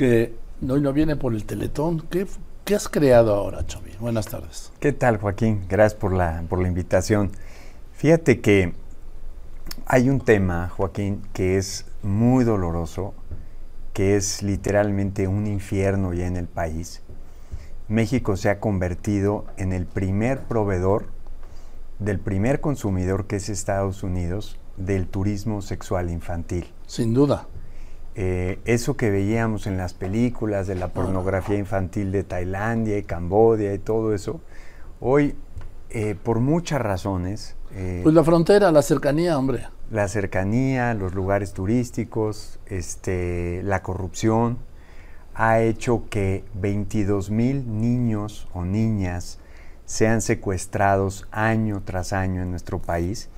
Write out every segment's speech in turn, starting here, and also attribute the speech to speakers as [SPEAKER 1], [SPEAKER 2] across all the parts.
[SPEAKER 1] que hoy no viene por el Teletón. ¿Qué, qué has creado ahora, Chomi? Buenas tardes.
[SPEAKER 2] ¿Qué tal, Joaquín? Gracias por la, por la invitación. Fíjate que hay un tema, Joaquín, que es muy doloroso, que es literalmente un infierno ya en el país. México se ha convertido en el primer proveedor del primer consumidor que es Estados Unidos del turismo sexual infantil.
[SPEAKER 1] Sin duda.
[SPEAKER 2] Eh, eso que veíamos en las películas de la pornografía infantil de Tailandia y Cambodia y todo eso, hoy, eh, por muchas razones...
[SPEAKER 1] Eh, pues la frontera, la cercanía, hombre.
[SPEAKER 2] La cercanía, los lugares turísticos, este, la corrupción, ha hecho que 22 mil niños o niñas sean secuestrados año tras año en nuestro país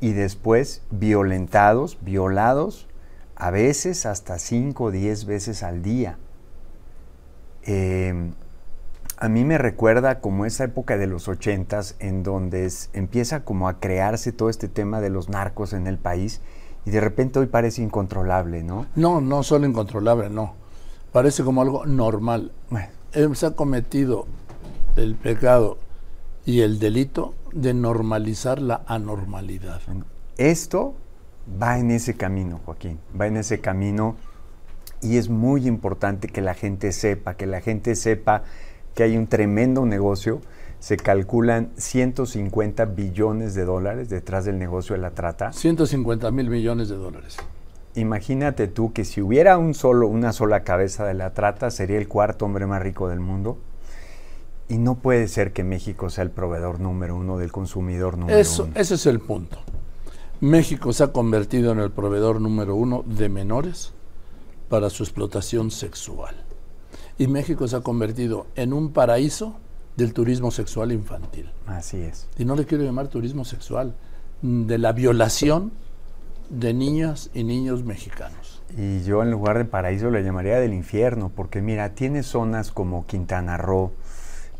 [SPEAKER 2] y después violentados, violados, a veces hasta 5 o 10 veces al día. Em, a mí me recuerda como esa época de los ochentas en donde empieza como a crearse todo este tema de los narcos en el país y de repente hoy parece incontrolable, ¿no?
[SPEAKER 1] No, no solo incontrolable, no. Parece como algo normal. Se ha cometido el pecado y el delito de normalizar la anormalidad.
[SPEAKER 2] Esto va en ese camino, Joaquín, va en ese camino y es muy importante que la gente sepa, que la gente sepa que hay un tremendo negocio. Se calculan 150 billones de dólares detrás del negocio de la trata.
[SPEAKER 1] 150 mil millones de dólares.
[SPEAKER 2] Imagínate tú que si hubiera un solo, una sola cabeza de la trata, sería el cuarto hombre más rico del mundo y no puede ser que México sea el proveedor número uno del consumidor número
[SPEAKER 1] Eso,
[SPEAKER 2] uno.
[SPEAKER 1] Ese es el punto. México se ha convertido en el proveedor número uno de menores para su explotación sexual. Y México se ha convertido en un paraíso del turismo sexual infantil.
[SPEAKER 2] Así es.
[SPEAKER 1] Y no le quiero llamar turismo sexual, de la violación de niñas y niños mexicanos.
[SPEAKER 2] Y yo en lugar de paraíso le llamaría del infierno, porque mira, tiene zonas como Quintana Roo,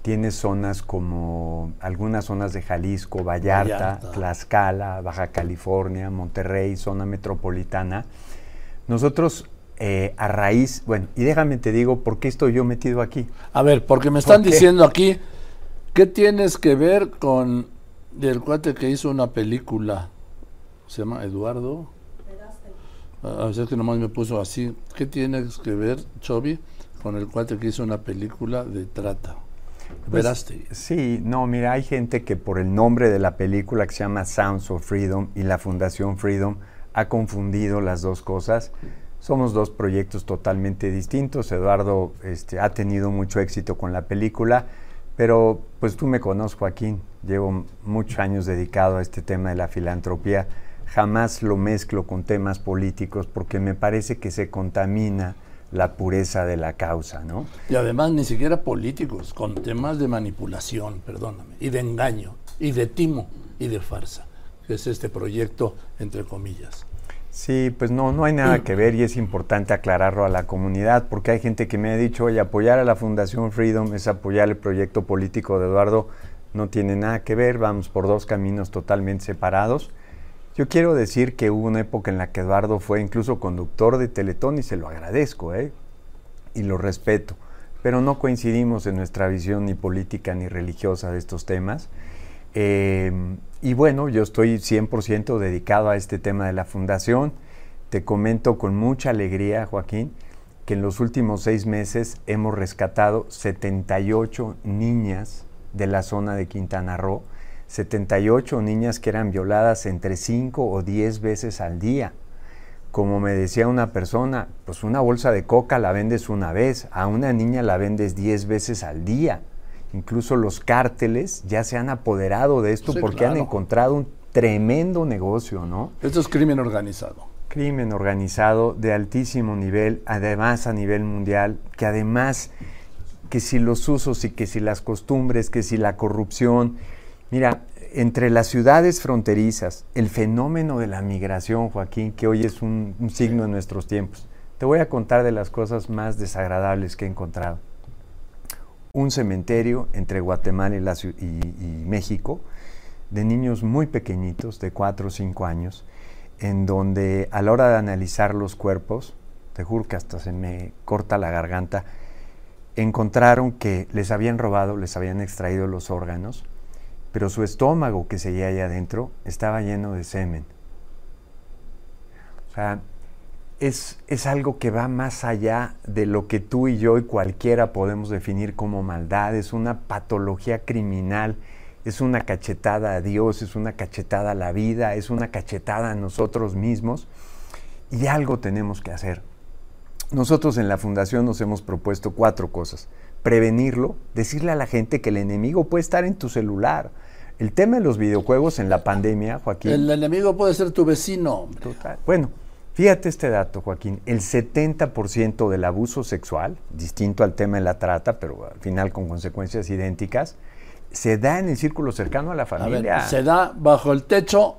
[SPEAKER 2] tiene zonas como algunas zonas de Jalisco, Vallarta, Tlaxcala, Baja California, Monterrey, zona metropolitana. Nosotros eh, a raíz, bueno, y déjame te digo por qué estoy yo metido aquí.
[SPEAKER 1] A ver, porque me están diciendo aquí, ¿qué tienes que ver con el cuate que hizo una película? Se llama Eduardo. A veces que nomás me puso así. ¿Qué tienes que ver, Chobi, con el cuate que hizo una película de trata?
[SPEAKER 2] Pues, sí, no, mira, hay gente que por el nombre de la película que se llama Sounds of Freedom y la Fundación Freedom ha confundido las dos cosas. Somos dos proyectos totalmente distintos. Eduardo este, ha tenido mucho éxito con la película, pero pues tú me conoces, Joaquín. Llevo muchos años dedicado a este tema de la filantropía. Jamás lo mezclo con temas políticos porque me parece que se contamina la pureza de la causa, ¿no?
[SPEAKER 1] Y además ni siquiera políticos, con temas de manipulación, perdóname, y de engaño, y de timo, y de farsa, que es este proyecto, entre comillas.
[SPEAKER 2] Sí, pues no, no hay nada que ver y es importante aclararlo a la comunidad, porque hay gente que me ha dicho, oye, apoyar a la Fundación Freedom es apoyar el proyecto político de Eduardo, no tiene nada que ver, vamos por dos caminos totalmente separados. Yo quiero decir que hubo una época en la que Eduardo fue incluso conductor de Teletón y se lo agradezco, ¿eh? Y lo respeto. Pero no coincidimos en nuestra visión ni política ni religiosa de estos temas. Eh, y bueno, yo estoy 100% dedicado a este tema de la fundación. Te comento con mucha alegría, Joaquín, que en los últimos seis meses hemos rescatado 78 niñas de la zona de Quintana Roo 78 niñas que eran violadas entre 5 o 10 veces al día. Como me decía una persona, pues una bolsa de coca la vendes una vez, a una niña la vendes 10 veces al día. Incluso los cárteles ya se han apoderado de esto porque han encontrado un tremendo negocio, ¿no?
[SPEAKER 1] Esto es crimen organizado.
[SPEAKER 2] Crimen organizado de altísimo nivel, además a nivel mundial, que además que si los usos y que si las costumbres, que si la corrupción, Mira, entre las ciudades fronterizas, el fenómeno de la migración, Joaquín, que hoy es un, signo de nuestros tiempos, te voy a contar de las cosas más desagradables que he encontrado. Un cementerio entre Guatemala y, y México, de niños muy pequeñitos, de 4 o 5 años, en donde a la hora de analizar los cuerpos, te juro que hasta se me corta la garganta, encontraron que les habían robado, les habían extraído los órganos, pero su estómago que seguía ahí adentro estaba lleno de semen. O sea, es, es, algo que va más allá de lo que tú y yo y cualquiera podemos definir como maldad, es una patología criminal, es una cachetada a Dios, es una cachetada a la vida, es una cachetada a nosotros mismos y algo tenemos que hacer. Nosotros en la fundación nos hemos propuesto cuatro cosas. Prevenirlo, decirle a la gente que el enemigo puede estar en tu celular. El tema de los videojuegos en la pandemia, Joaquín.
[SPEAKER 1] El enemigo puede ser tu vecino.
[SPEAKER 2] Total. Bueno, fíjate este dato, Joaquín. El 70% del abuso sexual, distinto al tema de la trata, pero al final con consecuencias idénticas, se da en el círculo cercano a la familia.
[SPEAKER 1] A ver, se da bajo el techo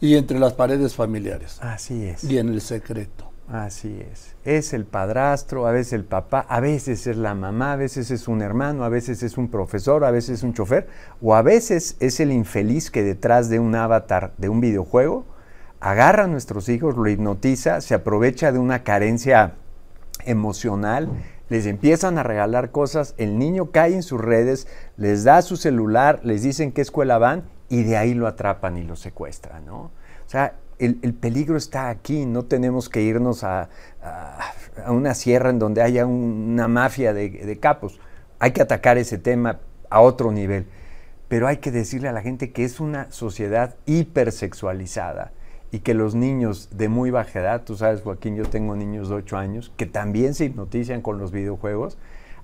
[SPEAKER 1] y entre las paredes familiares.
[SPEAKER 2] Así es.
[SPEAKER 1] Y en el secreto.
[SPEAKER 2] Así es. Es el padrastro, a veces el papá, a veces es la mamá, a veces es un hermano, a veces es un profesor, a veces es un chofer, o a veces es el infeliz que detrás de un avatar de un videojuego agarra a nuestros hijos, lo hipnotiza, se aprovecha de una carencia emocional, les empiezan a regalar cosas, el niño cae en sus redes, les da su celular, les dicen qué escuela van y de ahí lo atrapan y lo secuestran, ¿no? O sea, el, peligro está aquí, no tenemos que irnos a, una sierra en donde haya una mafia de, capos. Hay que atacar ese tema a otro nivel, pero hay que decirle a la gente que es una sociedad hipersexualizada y que los niños de muy baja edad, tú sabes Joaquín, yo tengo niños de 8 años que también se hipnotizan con los videojuegos,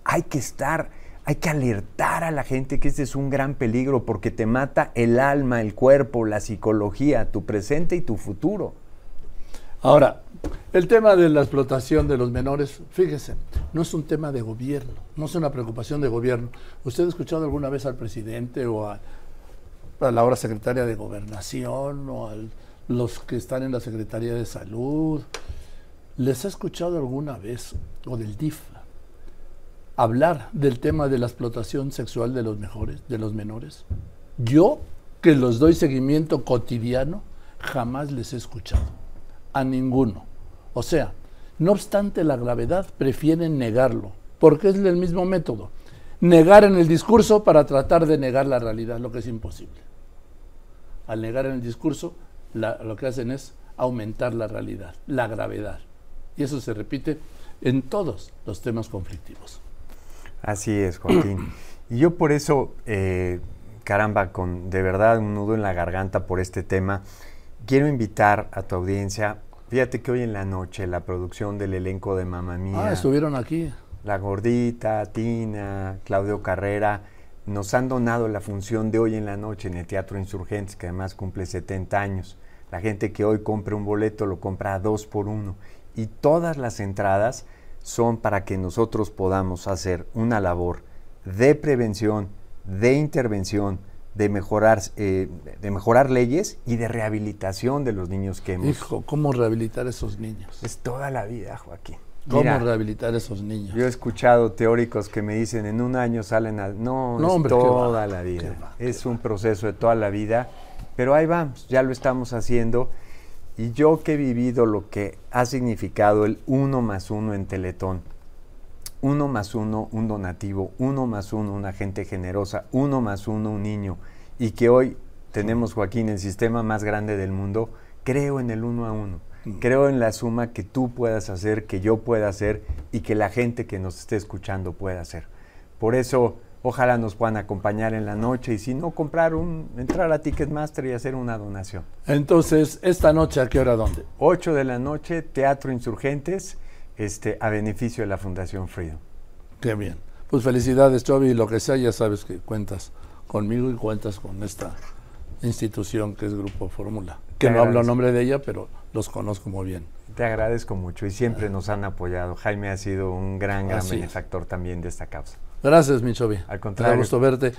[SPEAKER 2] hay que estar hay que alertar a la gente que este es un gran peligro porque te mata el alma, el cuerpo, la psicología, tu presente y tu futuro.
[SPEAKER 1] Ahora, el tema de la explotación de los menores, fíjese, no es un tema de gobierno, no es una preocupación de gobierno. ¿Usted ha escuchado alguna vez al presidente o a, la ahora secretaria de gobernación o a los que están en la Secretaría de Salud? ¿Les ha escuchado alguna vez, o del DIF, hablar del tema de la explotación sexual de los mejores, de los menores? Yo, que los doy seguimiento cotidiano, jamás les he escuchado. A ninguno. O sea, no obstante la gravedad, prefieren negarlo, porque es el mismo método. Negar en el discurso para tratar de negar la realidad, lo que es imposible. Al negar en el discurso, lo que hacen es aumentar la realidad, la gravedad. Y eso se repite en todos los temas conflictivos.
[SPEAKER 2] Así es, Joaquín. y yo por eso, eh, caramba, con de verdad un nudo en la garganta por este tema, quiero invitar a tu audiencia. Fíjate que hoy en la noche la producción del elenco de Mamá Mía.
[SPEAKER 1] Ah, estuvieron aquí.
[SPEAKER 2] La Gordita, Tina, Claudio Carrera, nos han donado la función de hoy en la noche en el Teatro Insurgentes, que además cumple 70 años. La gente que hoy compra un boleto lo compra a dos por uno. Y todas las entradas son para que nosotros podamos hacer una labor de prevención, de intervención, de mejorar, eh, de mejorar leyes y de rehabilitación de los niños que hemos.
[SPEAKER 1] Hijo, ¿cómo rehabilitar a esos niños?
[SPEAKER 2] Es toda la vida, Joaquín.
[SPEAKER 1] ¿Cómo rehabilitar a esos niños?
[SPEAKER 2] Yo he escuchado teóricos que me dicen en un año salen al. No, es toda la vida. es un proceso de toda la vida. Pero ahí vamos, ya lo estamos haciendo. Y yo que he vivido lo que ha significado el uno más uno en Teletón, uno más uno un donativo, uno más uno una gente generosa, uno más uno un niño, y que hoy tenemos, Joaquín, el sistema más grande del mundo, creo en el uno a uno. Mm. Creo en la suma que tú puedas hacer, que yo pueda hacer y que la gente que nos esté escuchando pueda hacer. Por eso, Ojalá nos puedan acompañar en la noche y si no, comprar un, entrar a Ticketmaster y hacer una donación.
[SPEAKER 1] Entonces, esta noche, ¿a qué hora dónde?
[SPEAKER 2] 8 de la noche, Teatro Insurgentes, este, a beneficio de la Fundación Freedom.
[SPEAKER 1] Qué bien. Pues felicidades, Chovi, lo que sea, ya sabes que cuentas conmigo y cuentas con esta institución que es Grupo Fórmula. Que no hablo a nombre de ella, pero los conozco muy bien.
[SPEAKER 2] Te agradezco mucho y siempre nos han apoyado. Jaime ha sido un gran, gran benefactor también de esta causa.
[SPEAKER 1] Gracias, Michovi.
[SPEAKER 2] Al contrario.
[SPEAKER 1] Me gusto verte.